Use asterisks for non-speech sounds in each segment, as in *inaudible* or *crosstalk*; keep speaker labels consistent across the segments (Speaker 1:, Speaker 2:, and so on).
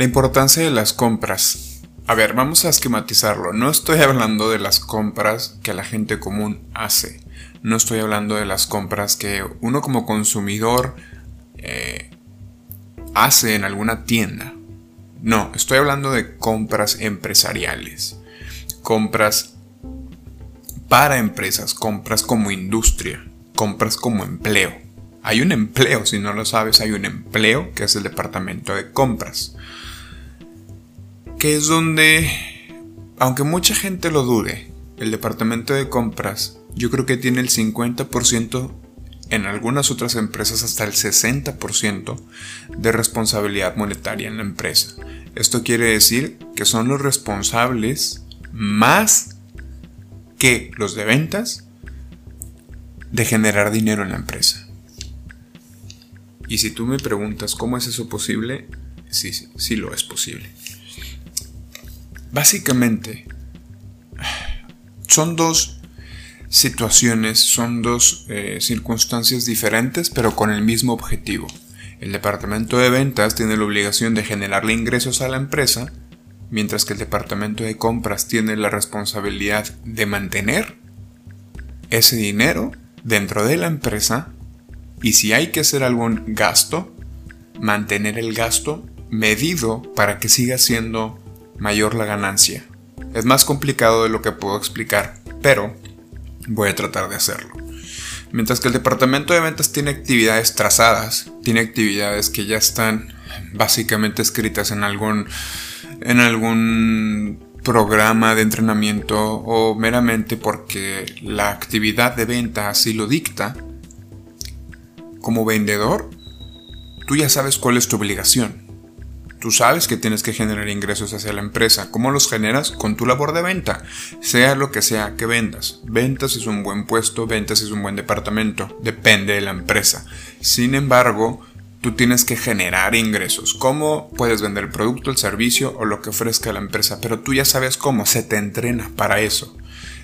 Speaker 1: La importancia de las compras. A ver, vamos a esquematizarlo. No estoy hablando de las compras que la gente común hace. No estoy hablando de las compras que uno como consumidor eh, hace en alguna tienda. No, estoy hablando de compras empresariales. Compras para empresas, compras como industria, compras como empleo. Hay un empleo, si no lo sabes, hay un empleo que es el departamento de compras. Que es donde, aunque mucha gente lo dude, el departamento de compras yo creo que tiene el 50%, en algunas otras empresas hasta el 60% de responsabilidad monetaria en la empresa. Esto quiere decir que son los responsables más que los de ventas de generar dinero en la empresa. Y si tú me preguntas cómo es eso posible, sí, sí, sí lo es posible. Básicamente, son dos situaciones, son dos eh, circunstancias diferentes, pero con el mismo objetivo. El departamento de ventas tiene la obligación de generarle ingresos a la empresa, mientras que el departamento de compras tiene la responsabilidad de mantener ese dinero dentro de la empresa y si hay que hacer algún gasto, mantener el gasto medido para que siga siendo mayor la ganancia. Es más complicado de lo que puedo explicar, pero voy a tratar de hacerlo. Mientras que el departamento de ventas tiene actividades trazadas, tiene actividades que ya están básicamente escritas en algún, en algún programa de entrenamiento o meramente porque la actividad de venta así lo dicta, como vendedor, tú ya sabes cuál es tu obligación. Tú sabes que tienes que generar ingresos hacia la empresa. ¿Cómo los generas? Con tu labor de venta. Sea lo que sea que vendas. Ventas es un buen puesto, ventas es un buen departamento. Depende de la empresa. Sin embargo, tú tienes que generar ingresos. ¿Cómo puedes vender el producto, el servicio o lo que ofrezca la empresa? Pero tú ya sabes cómo. Se te entrena para eso.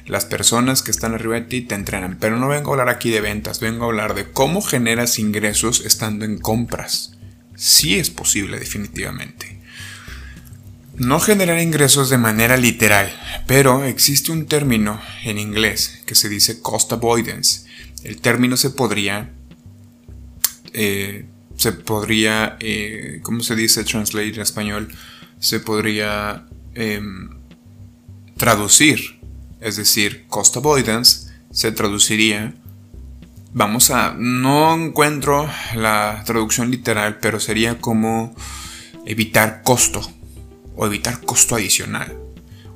Speaker 1: Las personas que están arriba de ti te entrenan. Pero no vengo a hablar aquí de ventas. Vengo a hablar de cómo generas ingresos estando en compras sí es posible definitivamente. No generar ingresos de manera literal, pero existe un término en inglés que se dice cost avoidance. El término se podría, eh, se podría, eh, ¿cómo se dice translate en español? Se podría em, traducir, es decir, cost avoidance se traduciría vamos a, no encuentro la traducción literal, pero sería como evitar costo o evitar costo adicional.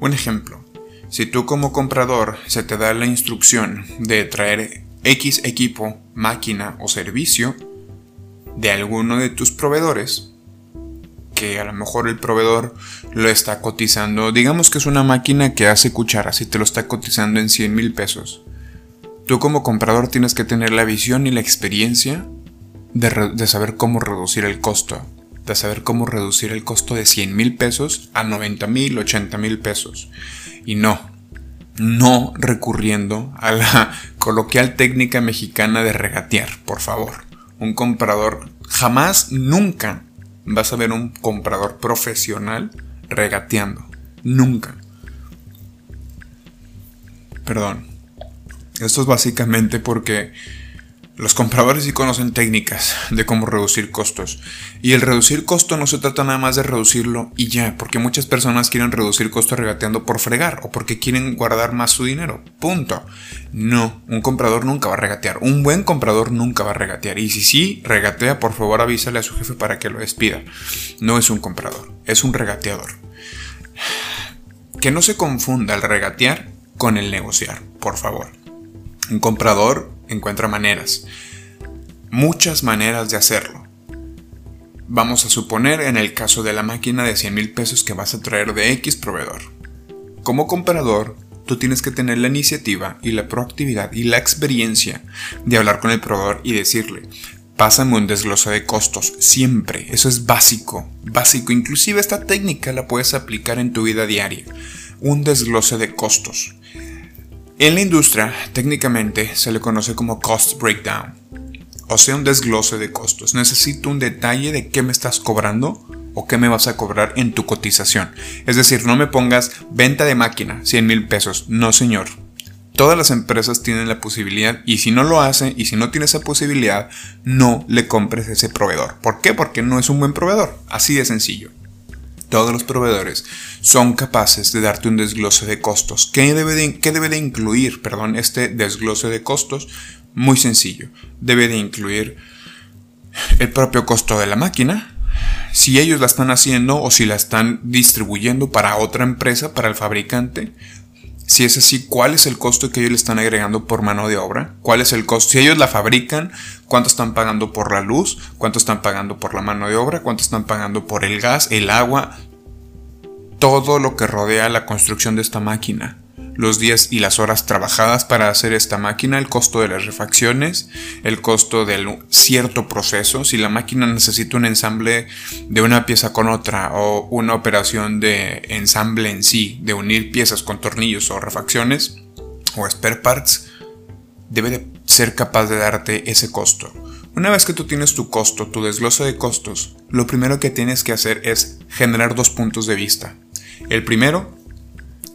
Speaker 1: Un ejemplo, si tú como comprador se te da la instrucción de traer X equipo, máquina o servicio de alguno de tus proveedores, que a lo mejor el proveedor lo está cotizando, digamos que es una máquina que hace cucharas y te lo está cotizando en 100 mil pesos Tú como comprador tienes que tener la visión y la experiencia de, saber cómo reducir el costo, de saber cómo reducir el costo de 100 mil pesos a 90 mil, 80 mil pesos. Y no, no recurriendo a la *laughs* coloquial técnica mexicana de regatear, por favor. Un comprador, jamás, nunca vas a ver un comprador profesional regateando. Nunca. Perdón. Esto es básicamente porque los compradores sí conocen técnicas de cómo reducir costos. Y el reducir costo no se trata nada más de reducirlo y ya, porque muchas personas quieren reducir costo regateando por fregar o porque quieren guardar más su dinero. Punto. No, un comprador nunca va a regatear. Un buen comprador nunca va a regatear. Y si sí regatea, por favor avísale a su jefe para que lo despida. No es un comprador, es un regateador. Que no se confunda el regatear con el negociar, por favor. Un comprador encuentra maneras, muchas maneras de hacerlo. Vamos a suponer en el caso de la máquina de 100 mil pesos que vas a traer de X proveedor. Como comprador, tú tienes que tener la iniciativa y la proactividad y la experiencia de hablar con el proveedor y decirle, pásame un desglose de costos, siempre, eso es básico, básico, inclusive esta técnica la puedes aplicar en tu vida diaria, un desglose de costos. En la industria, técnicamente se le conoce como cost breakdown, o sea, un desglose de costos. Necesito un detalle de qué me estás cobrando o qué me vas a cobrar en tu cotización. Es decir, no me pongas venta de máquina, 100 mil pesos. No, señor. Todas las empresas tienen la posibilidad y si no lo hacen y si no tiene esa posibilidad, no le compres ese proveedor. ¿Por qué? Porque no es un buen proveedor. Así de sencillo. Todos los proveedores son capaces de darte un desglose de costos. ¿Qué debe de, qué debe de incluir perdón, este desglose de costos? Muy sencillo. Debe de incluir el propio costo de la máquina, si ellos la están haciendo o si la están distribuyendo para otra empresa, para el fabricante. Si es así, ¿cuál es el costo que ellos le están agregando por mano de obra? ¿Cuál es el costo? Si ellos la fabrican, ¿cuánto están pagando por la luz? ¿Cuánto están pagando por la mano de obra? ¿Cuánto están pagando por el gas, el agua? Todo lo que rodea la construcción de esta máquina los días y las horas trabajadas para hacer esta máquina, el costo de las refacciones, el costo del cierto proceso, si la máquina necesita un ensamble de una pieza con otra o una operación de ensamble en sí, de unir piezas con tornillos o refacciones o spare parts, debe de ser capaz de darte ese costo. Una vez que tú tienes tu costo, tu desglose de costos, lo primero que tienes que hacer es generar dos puntos de vista. El primero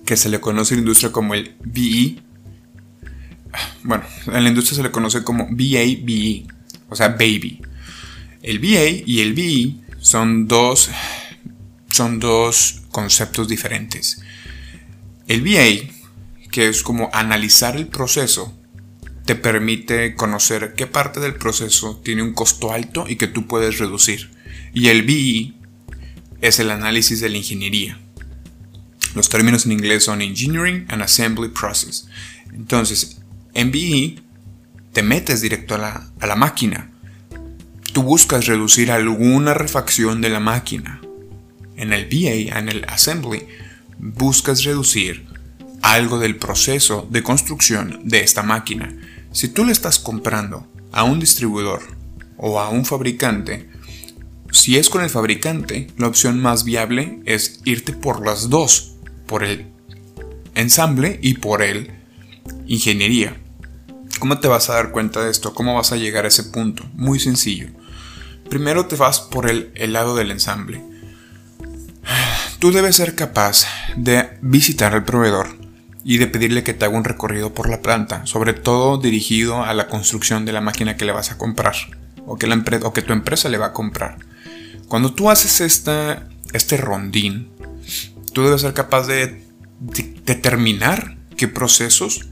Speaker 1: que se le conoce en la industria como el BE. Bueno, en la industria se le conoce como BA-BE, o sea, baby. El BA y el BE son dos, son dos conceptos diferentes. El BA, que es como analizar el proceso, te permite conocer qué parte del proceso tiene un costo alto y que tú puedes reducir. Y el BE es el análisis de la ingeniería. Los términos en inglés son Engineering and Assembly Process. Entonces, en BE te metes directo a la, a la máquina. Tú buscas reducir alguna refacción de la máquina. En el BA, en el Assembly, buscas reducir algo del proceso de construcción de esta máquina. Si tú le estás comprando a un distribuidor o a un fabricante, si es con el fabricante, la opción más viable es irte por las dos por el ensamble y por el ingeniería. ¿Cómo te vas a dar cuenta de esto? ¿Cómo vas a llegar a ese punto? Muy sencillo. Primero te vas por el, lado del ensamble. Tú debes ser capaz de visitar al proveedor y de pedirle que te haga un recorrido por la planta, sobre todo dirigido a la construcción de la máquina que le vas a comprar o que, la o que tu empresa le va a comprar. Cuando tú haces esta, este rondín, tú debes ser capaz de, determinar qué procesos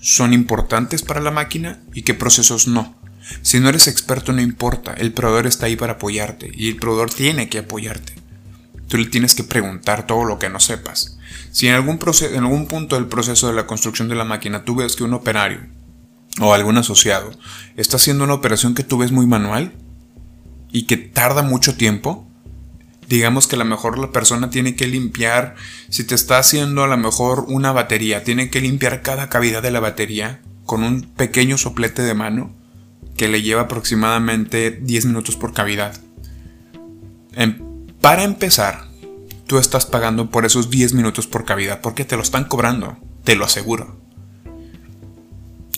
Speaker 1: son importantes para la máquina y qué procesos no. Si no eres experto no importa, el proveedor está ahí para apoyarte y el proveedor tiene que apoyarte. Tú le tienes que preguntar todo lo que no sepas. Si en algún, en algún punto del proceso de la construcción de la máquina tú ves que un operario o algún asociado está haciendo una operación que tú ves muy manual y que tarda mucho tiempo, digamos que a lo mejor la persona tiene que limpiar, si te está haciendo a lo mejor una batería, tiene que limpiar cada cavidad de la batería con un pequeño soplete de mano que le lleva aproximadamente 10 minutos por cavidad. Em, para empezar, tú estás pagando por esos 10 minutos por cavidad porque te lo están cobrando, te lo aseguro.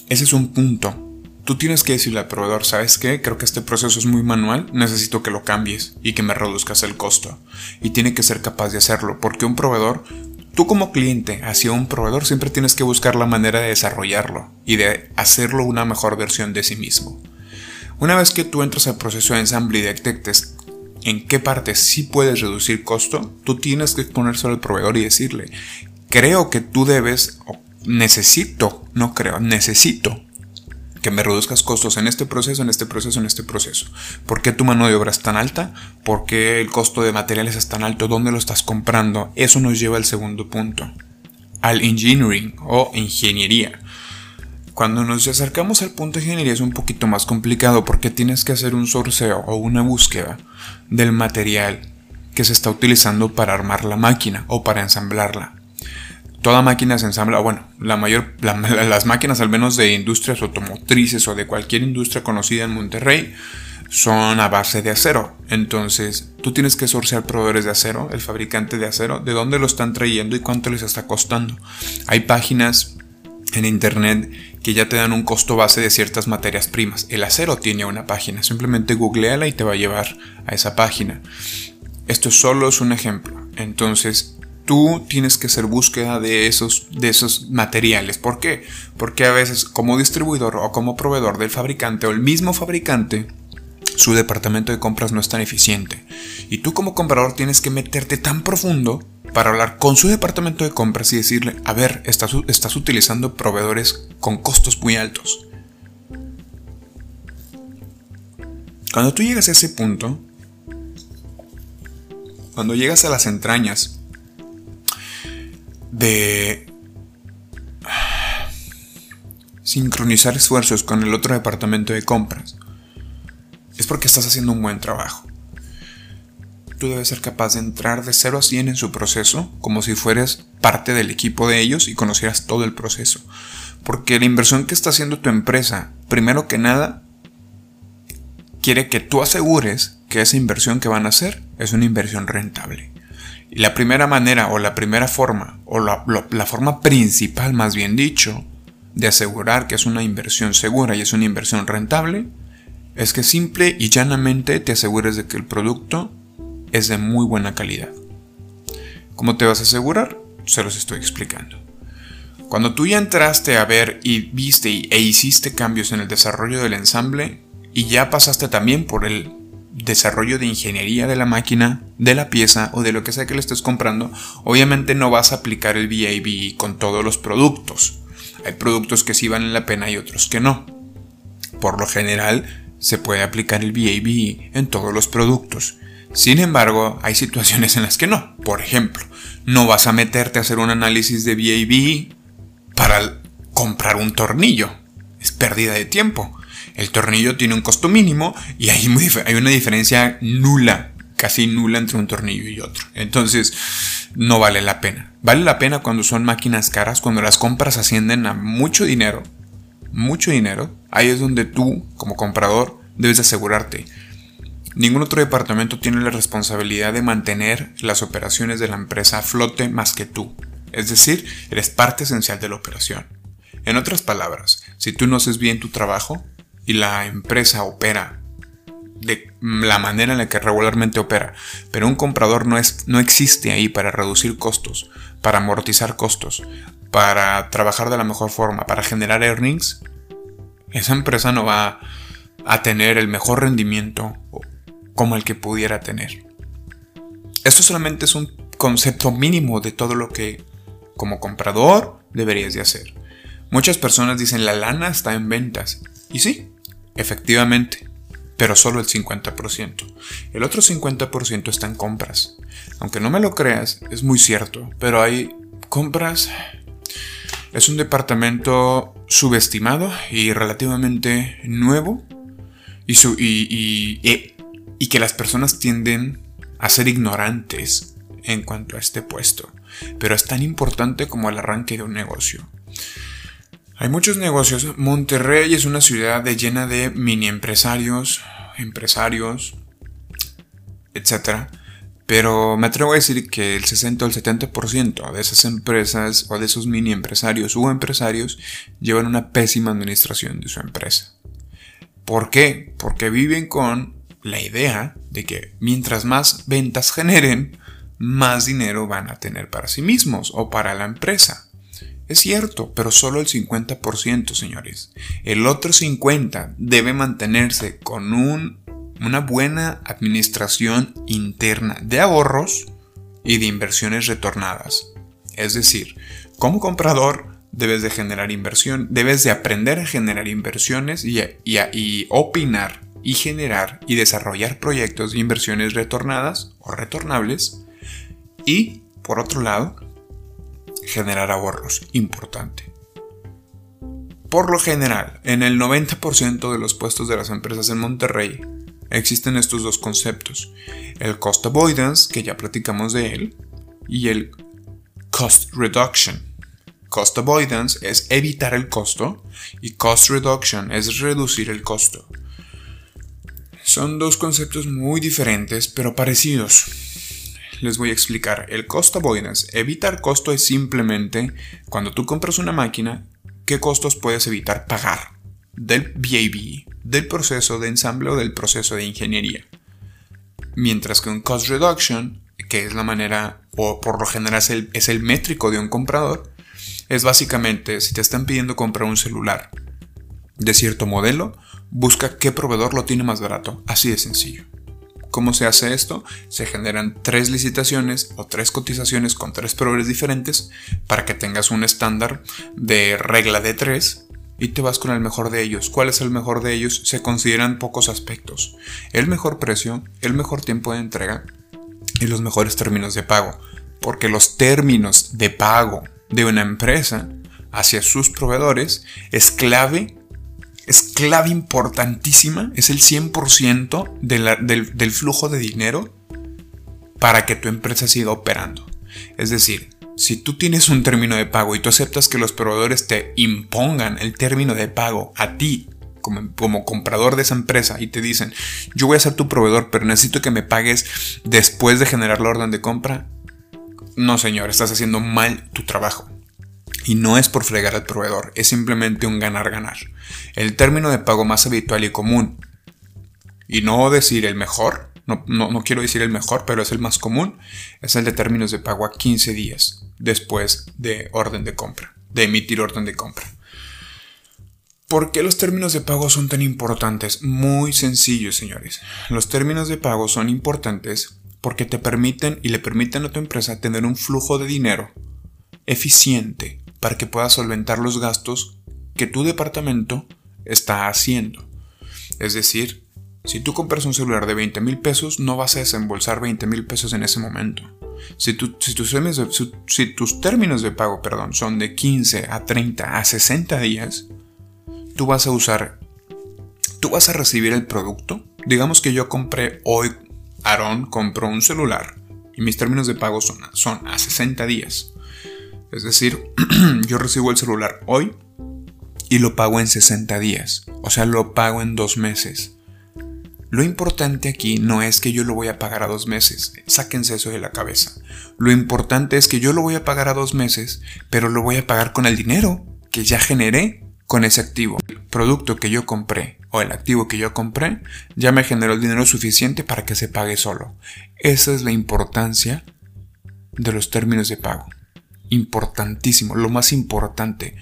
Speaker 1: Ese es un punto Tú tienes que decirle al proveedor, ¿sabes qué? Creo que este proceso es muy manual, necesito que lo cambies y que me reduzcas el costo. Y tiene que ser capaz de hacerlo, porque un proveedor, tú como cliente hacia un proveedor siempre tienes que buscar la manera de desarrollarlo y de hacerlo una mejor versión de sí mismo. Una vez que tú entras al proceso de ensamble y detectes en qué parte sí puedes reducir costo, tú tienes que exponérselo al proveedor y decirle, creo que tú debes, necesito, no creo, necesito que me reduzcas costos en este proceso, en este proceso, en este proceso. ¿Por qué tu mano de obra es tan alta? ¿Por qué el costo de materiales es tan alto? ¿Dónde lo estás comprando? Eso nos lleva al segundo punto, al engineering o ingeniería. Cuando nos acercamos al punto de ingeniería es un poquito más complicado porque tienes que hacer un sorceo o una búsqueda del material que se está utilizando para armar la máquina o para ensamblarla toda máquina se ensambla, bueno, la mayor, las máquinas al menos de industrias automotrices o de cualquier industria conocida en Monterrey son a base de acero. Entonces, tú tienes que sortear proveedores de acero, el fabricante de acero, de dónde lo están trayendo y cuánto les está costando. Hay páginas en internet que ya te dan un costo base de ciertas materias primas. El acero tiene una página, simplemente googleala y te va a llevar a esa página. esto solo es un ejemplo. Entonces, tú tienes que hacer búsqueda de esos, de esos materiales. ¿Por qué? Porque a veces como distribuidor o como proveedor del fabricante o el mismo fabricante, su departamento de compras no es tan eficiente. Y tú como comprador tienes que meterte tan profundo para hablar con su departamento de compras y decirle, a ver, estás, estás utilizando proveedores con costos muy altos. Cuando tú llegas a ese punto, cuando llegas a las entrañas de sincronizar esfuerzos con el otro departamento de compras, es porque estás haciendo un buen trabajo. Tú debes ser capaz de entrar de 0 a 100 en su proceso, como si fueras parte del equipo de ellos y conocieras todo el proceso. Porque la inversión que está haciendo tu empresa, primero que nada, quiere que tú asegures que esa inversión que van a hacer es una inversión rentable. Y la primera manera o la primera forma, o la, la forma principal más bien dicho, de asegurar que es una inversión segura y es una inversión rentable, es que simple y llanamente te asegures de que el producto es de muy buena calidad. ¿Cómo te vas a asegurar? Se los estoy explicando. Cuando tú ya entraste a ver y viste e hiciste cambios en el desarrollo del ensamble y ya pasaste también por el desarrollo de ingeniería de la máquina, de la pieza o de lo que sea que le estés comprando, obviamente no vas a aplicar el VAB con todos los productos. Hay productos que sí valen la pena y otros que no. Por lo general, se puede aplicar el VAB en todos los productos. Sin embargo, hay situaciones en las que no. Por ejemplo, no vas a meterte a hacer un análisis de VAB para comprar un tornillo. Es pérdida de tiempo. El tornillo tiene un costo mínimo y hay, una diferencia nula, casi nula entre un tornillo y otro. Entonces, no vale la pena. Vale la pena cuando son máquinas caras, cuando las compras ascienden a mucho dinero mucho dinero, ahí es donde tú, como comprador, debes asegurarte. Ningún otro departamento tiene la responsabilidad de mantener las operaciones de la empresa a flote más que tú. Es decir, eres parte esencial de la operación. En otras palabras, si tú no haces bien tu trabajo y la empresa opera de la manera en la que regularmente opera, pero un comprador no, es, no existe ahí para reducir costos, para amortizar costos, para trabajar de la mejor forma, para generar earnings, esa empresa no va a tener el mejor rendimiento como el que pudiera tener. Esto solamente es un concepto mínimo de todo lo que como comprador deberías de hacer. Muchas personas dicen la lana está en ventas. Y sí, efectivamente, pero solo el 50%. El otro 50% está en compras. Aunque no me lo creas, es muy cierto, pero hay compras es un departamento subestimado y relativamente nuevo y, y, que las personas tienden a ser ignorantes en cuanto a este puesto, pero es tan importante como el arranque de un negocio. Hay muchos negocios. Monterrey es una ciudad llena de mini empresarios, empresarios, etc pero me atrevo a decir que el 60 o el 70% de esas empresas o de esos mini empresarios u empresarios llevan una pésima administración de su empresa. ¿Por qué? Porque viven con la idea de que mientras más ventas generen, más dinero van a tener para sí mismos o para la empresa. Es cierto, pero solo el 50%, señores. El otro 50% debe mantenerse con un una buena administración interna de ahorros y de inversiones retornadas. Es decir, como comprador debes de generar inversión, debes de aprender a generar inversiones y, y opinar y generar y desarrollar proyectos de inversiones retornadas o retornables y, por otro lado, generar ahorros, importante. Por lo general, en el 90% de los puestos de las empresas en Monterrey, existen estos dos conceptos, el cost avoidance, que ya platicamos de él, y el cost reduction. Cost avoidance es evitar el costo y cost reduction es reducir el costo. Son dos conceptos muy diferentes pero parecidos. Les voy a explicar. El cost avoidance, evitar costo es simplemente cuando tú compras una máquina, qué costos puedes evitar pagar del VAB, del proceso de ensamble o del proceso de ingeniería. Mientras que un cost reduction, que es la manera, o por lo general es el, es el métrico de un comprador, es básicamente si te están pidiendo comprar un celular de cierto modelo, busca qué proveedor lo tiene más barato. Así de sencillo. ¿Cómo se hace esto? Se generan tres licitaciones o tres cotizaciones con tres proveedores diferentes para que tengas un estándar de regla de tres y te vas con el mejor de ellos. ¿Cuál es el mejor de ellos? Se consideran pocos aspectos. El mejor precio, el mejor tiempo de entrega y los mejores términos de pago. Porque los términos de pago de una empresa hacia sus proveedores es clave es clave importantísima, es el 100% del, del flujo de dinero para que tu empresa siga operando. Es decir, si tú tienes un término de pago y tú aceptas que los proveedores te impongan el término de pago a ti como, comprador de esa empresa y te dicen, yo voy a ser tu proveedor, pero necesito que me pagues después de generar la orden de compra, no señor, estás haciendo mal tu trabajo. Y no es por fregar al proveedor, es simplemente un ganar-ganar. El término de pago más habitual y común, y no decir el mejor, no, no, quiero decir el mejor, pero es el más común, es el de términos de pago a 15 días después de orden de compra, de emitir orden de compra. ¿Por qué los términos de pago son tan importantes? Muy sencillo, señores. Los términos de pago son importantes porque te permiten y le permiten a tu empresa tener un flujo de dinero eficiente para que puedas solventar los gastos que tu departamento está haciendo. Es decir, si tú compras un celular de 20 mil pesos, no vas a desembolsar 20 mil pesos en ese momento. Si, tus términos de pago perdón, son de 15 a 30 a 60 días, tú vas a usar, tú vas a recibir el producto. Digamos que yo compré hoy, Aaron compró un celular y mis términos de pago son a 60 días. Es decir, *clears throat* yo recibo el celular hoy y lo pago en 60 días. O sea, lo pago en dos meses. Lo importante aquí no es que yo lo voy a pagar a dos meses. Sáquense eso de la cabeza. Lo importante es que yo lo voy a pagar a dos meses, pero lo voy a pagar con el dinero que ya generé con ese activo. El producto que yo compré o el activo que yo compré ya me generó el dinero suficiente para que se pague solo. Esa es la importancia de los términos de pago importantísimo, lo más importante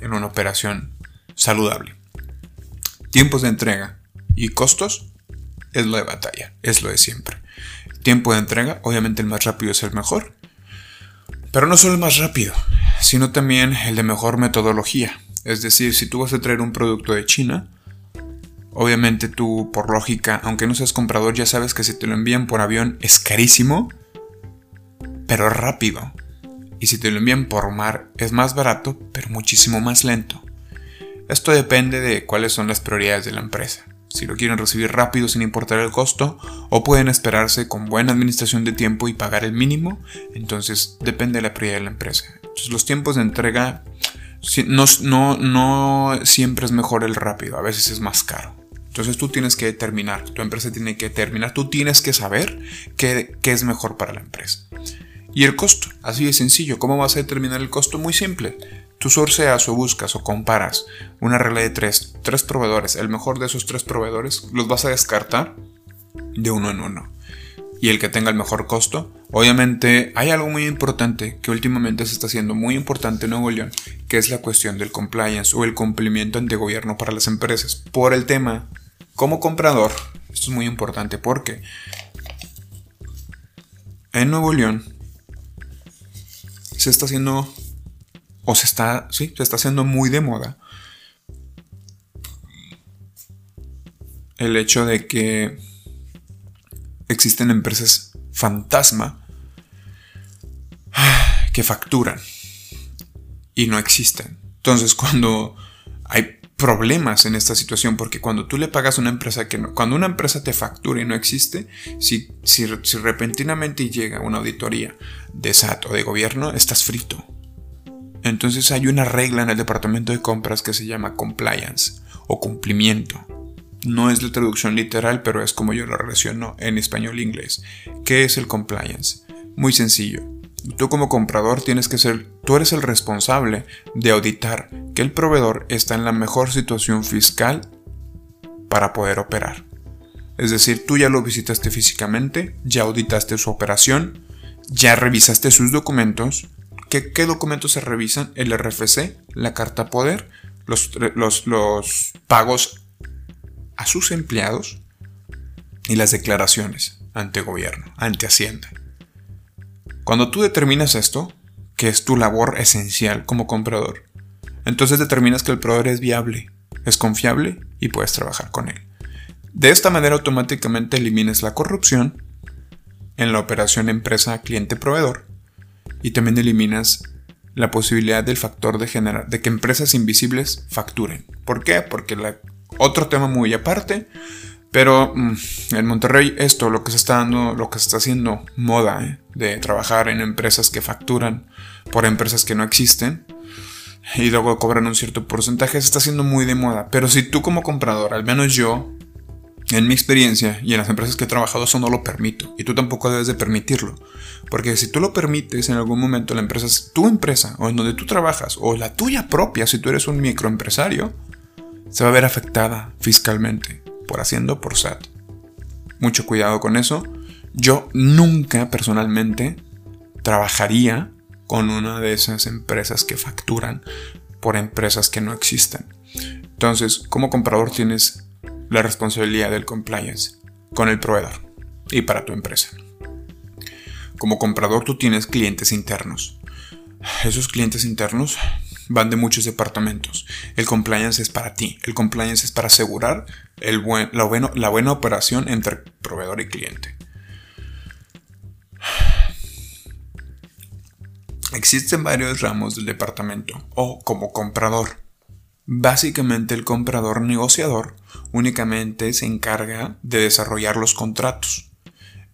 Speaker 1: en una operación saludable. Tiempos de entrega y costos es lo de batalla, es lo de siempre. Tiempo de entrega, obviamente el más rápido es el mejor, pero no solo el más rápido, sino también el de mejor metodología. Es decir, si tú vas a traer un producto de China, obviamente tú por lógica, aunque no seas comprador, ya sabes que si te lo envían por avión es carísimo, pero rápido. Y si te lo envían por mar es más barato, pero muchísimo más lento. Esto depende de cuáles son las prioridades de la empresa. Si lo quieren recibir rápido sin importar el costo, o pueden esperarse con buena administración de tiempo y pagar el mínimo, entonces depende de la prioridad de la empresa. Entonces los tiempos de entrega no, siempre es mejor el rápido, a veces es más caro. Entonces tú tienes que determinar, tu empresa tiene que determinar, tú tienes que saber qué, qué es mejor para la empresa. Y el costo, así de sencillo. ¿Cómo vas a determinar el costo? Muy simple. Tú sorceas o buscas o comparas una regla de tres, tres proveedores. El mejor de esos tres proveedores los vas a descartar de uno en uno. Y el que tenga el mejor costo. Obviamente hay algo muy importante que últimamente se está haciendo muy importante en Nuevo León, que es la cuestión del compliance o el cumplimiento ante gobierno para las empresas. Por el tema, como comprador, esto es muy importante porque en Nuevo León se está haciendo, o se está, sí, se está haciendo muy de moda el hecho de que existen empresas fantasma que facturan y no existen. Entonces cuando hay problemas en esta situación, porque cuando tú le pagas a una empresa que no, cuando una empresa te factura y no existe, si, si, repentinamente llega una auditoría de SAT o de gobierno, estás frito. Entonces hay una regla en el departamento de compras que se llama compliance o cumplimiento. No es la traducción literal, pero es como yo lo relaciono en español e inglés. ¿Qué es el compliance? Muy sencillo. Tú como comprador tienes que ser, tú eres el responsable de auditar que el proveedor está en la mejor situación fiscal para poder operar. Es decir, tú ya lo visitaste físicamente, ya auditaste su operación, ya revisaste sus documentos. ¿Qué, qué documentos se revisan? El RFC, la carta poder, los, los, los pagos a sus empleados y las declaraciones ante gobierno, ante Hacienda. Cuando tú determinas esto, que es tu labor esencial como comprador, entonces determinas que el proveedor es viable, es confiable y puedes trabajar con él. De esta manera automáticamente eliminas la corrupción en la operación empresa cliente-proveedor y también eliminas la posibilidad del factor de de que empresas invisibles facturen. ¿Por qué? Porque otro tema muy aparte, pero mm, en Monterrey esto, lo que se está dando, lo que se está haciendo moda ¿eh? de trabajar en empresas que facturan por empresas que no existen y luego cobran un cierto porcentaje, se está haciendo muy de moda. Pero si tú como comprador, al menos yo, en mi experiencia y en las empresas que he trabajado, eso no lo permito. Y tú tampoco debes de permitirlo. Porque si tú lo permites, en algún momento la empresa es tu empresa, o en donde tú trabajas, o la tuya propia, si tú eres un microempresario, se va a ver afectada fiscalmente por Haciendo por SAT. Mucho cuidado con eso. Yo nunca personalmente trabajaría con una de esas empresas que facturan por empresas que no existen. Entonces, como comprador tienes la responsabilidad del compliance con el proveedor y para tu empresa. Como comprador tú tienes clientes internos. Esos clientes internos van de muchos departamentos. El compliance es para ti. El compliance es para asegurar el buen, la, la buena operación entre proveedor y cliente. Existen varios ramos del departamento o como comprador. Básicamente el comprador negociador únicamente se encarga de desarrollar los contratos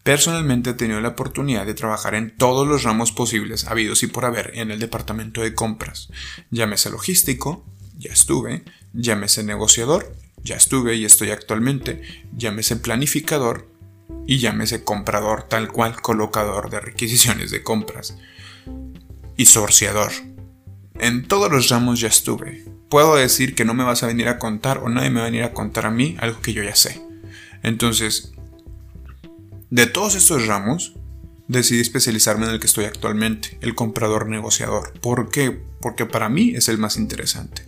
Speaker 1: Personalmente he tenido la oportunidad de trabajar en todos los ramos posibles habidos y por haber en el departamento de compras. Llámese logístico, ya estuve, llámese negociador, ya estuve y estoy actualmente, llámese planificador y llámese comprador tal cual colocador de requisiciones de compras y sorciador. En todos los ramos ya estuve. Puedo decir que no me vas a venir a contar o nadie me va a venir a contar a mí algo que yo ya sé. Entonces, de todos estos ramos, decidí especializarme en el que estoy actualmente, el comprador negociador. ¿Por qué? Porque para mí es el más interesante.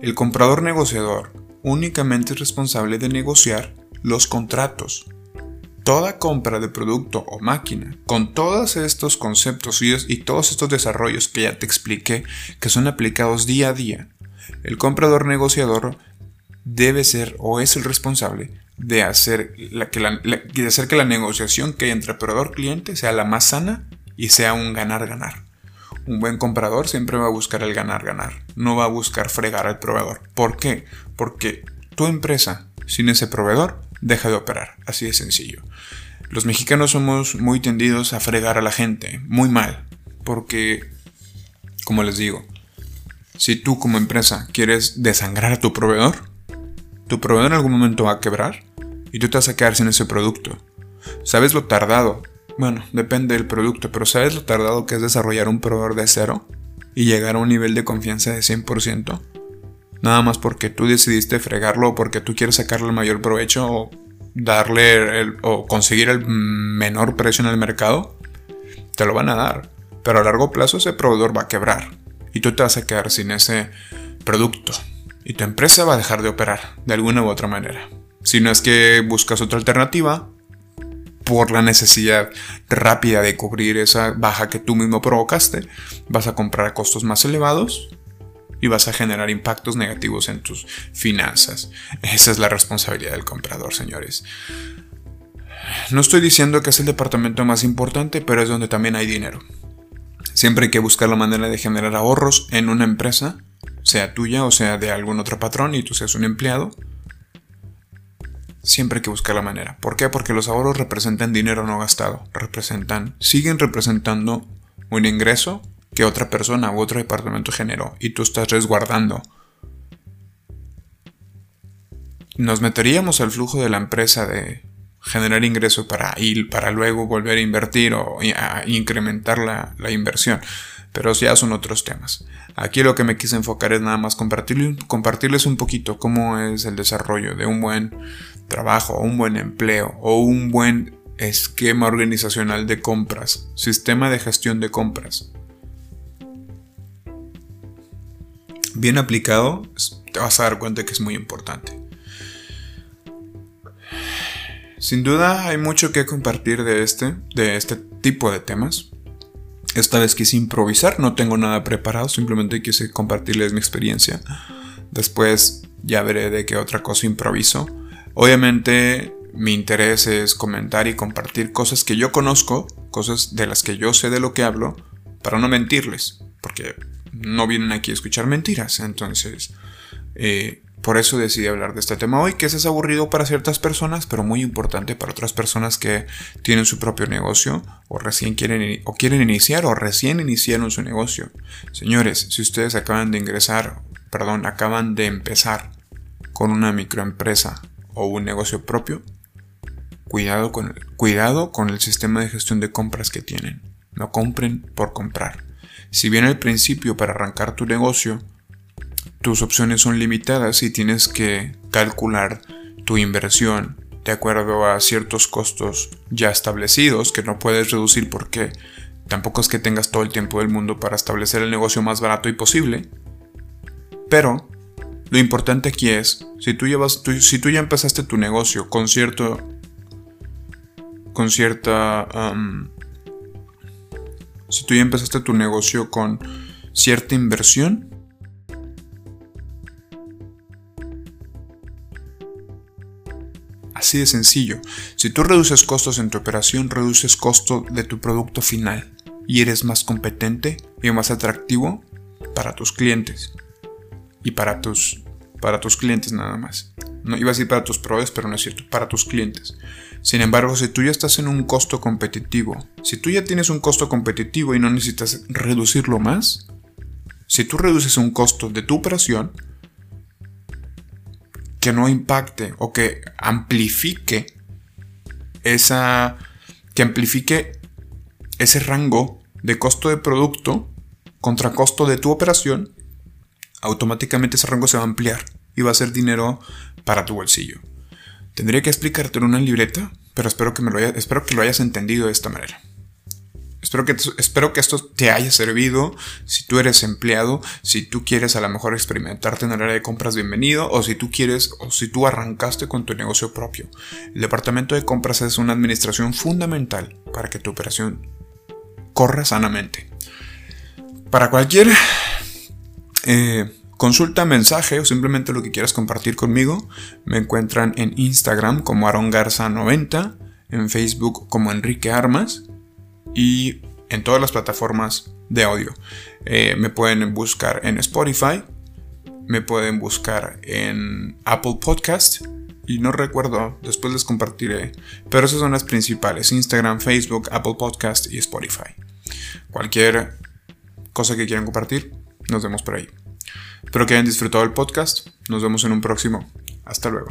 Speaker 1: El comprador negociador únicamente es responsable de negociar los contratos. Toda compra de producto o máquina, con todos estos conceptos y todos estos desarrollos que ya te expliqué, que son aplicados día a día, el comprador negociador debe ser o es el responsable de hacer, la, que la, hacer que la negociación que hay entre proveedor-cliente sea la más sana y sea un ganar-ganar. Un buen comprador siempre va a buscar el ganar-ganar, no va a buscar fregar al proveedor. ¿Por qué? Porque tu empresa, sin ese proveedor, deja de operar, así de sencillo. Los mexicanos somos muy tendidos a fregar a la gente, muy mal, porque, como les digo, si tú como empresa quieres desangrar a tu proveedor, tu proveedor en algún momento va a quebrar y tú te vas a quedar sin ese producto. ¿Sabes lo tardado? Bueno, depende del producto, pero ¿sabes lo tardado que es desarrollar un proveedor de cero y llegar a un nivel de confianza de 100%? Nada más porque tú decidiste fregarlo o porque tú quieres sacarle el mayor provecho o darle el, o conseguir el menor precio en el mercado, te lo van a dar. Pero a largo plazo ese proveedor va a quebrar y tú te vas a quedar sin ese producto y tu empresa va a dejar de operar de alguna u otra manera. Si no es que buscas otra alternativa por la necesidad rápida de cubrir esa baja que tú mismo provocaste, vas a comprar a costos más elevados y vas a generar impactos negativos en tus finanzas. Esa es la responsabilidad del comprador, señores. No estoy diciendo que es el departamento más importante, pero es donde también hay dinero. Siempre hay que buscar la manera de generar ahorros en una empresa, sea tuya o sea de algún otro patrón y tú seas un empleado siempre hay que buscar la manera. ¿Por qué? Porque los ahorros representan dinero no gastado, representan, siguen representando un ingreso que otra persona u otro departamento generó y tú estás resguardando. Nos meteríamos al flujo de la empresa de generar ingresos para ir, para luego volver a invertir o a incrementar la, la inversión. Pero ya son otros temas. Aquí lo que me quise enfocar es nada más compartirles, un poquito cómo es el desarrollo de un buen trabajo, un buen empleo o un buen esquema organizacional de compras, sistema de gestión de compras. Bien aplicado, te vas a dar cuenta que es muy importante. Sin duda hay mucho que compartir de este, de este tipo de temas. Esta vez quise improvisar, no tengo nada preparado, simplemente quise compartirles mi experiencia. Después ya veré de qué otra cosa improviso. Obviamente mi interés es comentar y compartir cosas que yo conozco, cosas de las que yo sé de lo que hablo, para no mentirles, porque no vienen aquí a escuchar mentiras. Entonces, eh, por eso decidí hablar de este tema hoy, que es aburrido para ciertas personas, pero muy importante para otras personas que tienen su propio negocio o recién quieren o quieren iniciar o recién iniciaron su negocio. Señores, si ustedes acaban de ingresar, perdón, acaban de empezar con una microempresa o un negocio propio, cuidado con, cuidado con el sistema de gestión de compras que tienen. No compren por comprar. Si bien al principio para arrancar tu negocio tus opciones son limitadas y tienes que calcular tu inversión de acuerdo a ciertos costos ya establecidos que no puedes reducir porque tampoco es que tengas todo el tiempo del mundo para establecer el negocio más barato y posible. Pero lo importante aquí es, si tú, si tú ya empezaste tu negocio con cierto... con cierta... si tú ya empezaste tu negocio con cierta inversión, Así de sencillo. Si tú reduces costos en tu operación, reduces costo de tu producto final y eres más competente y más atractivo para tus clientes y para tus para tus clientes nada más. No iba a decir para tus proveedores, pero no es cierto, para tus clientes. Sin embargo, si tú ya estás en un costo competitivo, si tú ya tienes un costo competitivo y no necesitas reducirlo más, si tú reduces un costo de tu operación, que no impacte o que amplifique esa que amplifique ese rango de costo de producto contra costo de tu operación, automáticamente ese rango se va a ampliar y va a ser dinero para tu bolsillo. Tendría que explicarte en una libreta, pero espero que, me lo espero que lo hayas entendido de esta manera. Espero que, espero que esto te haya servido. Si tú eres empleado, si tú quieres a lo mejor experimentarte en el área de compras, bienvenido. O si tú quieres, o si tú arrancaste con tu negocio propio. El departamento de compras es una administración fundamental para que tu operación corra sanamente. Para cualquier eh, consulta, mensaje o simplemente lo que quieras compartir conmigo, me encuentran en Instagram como Aaron Garza 90, en Facebook como Enrique Armas y en todas las plataformas de audio. Eh, me pueden buscar en Spotify, me pueden buscar en Apple Podcast y no recuerdo, después les compartiré, pero esas son las principales, Instagram, Facebook, Apple Podcast y Spotify. Cualquier cosa que quieran compartir, nos vemos por ahí. Espero que hayan disfrutado el podcast, nos vemos en un próximo. Hasta luego.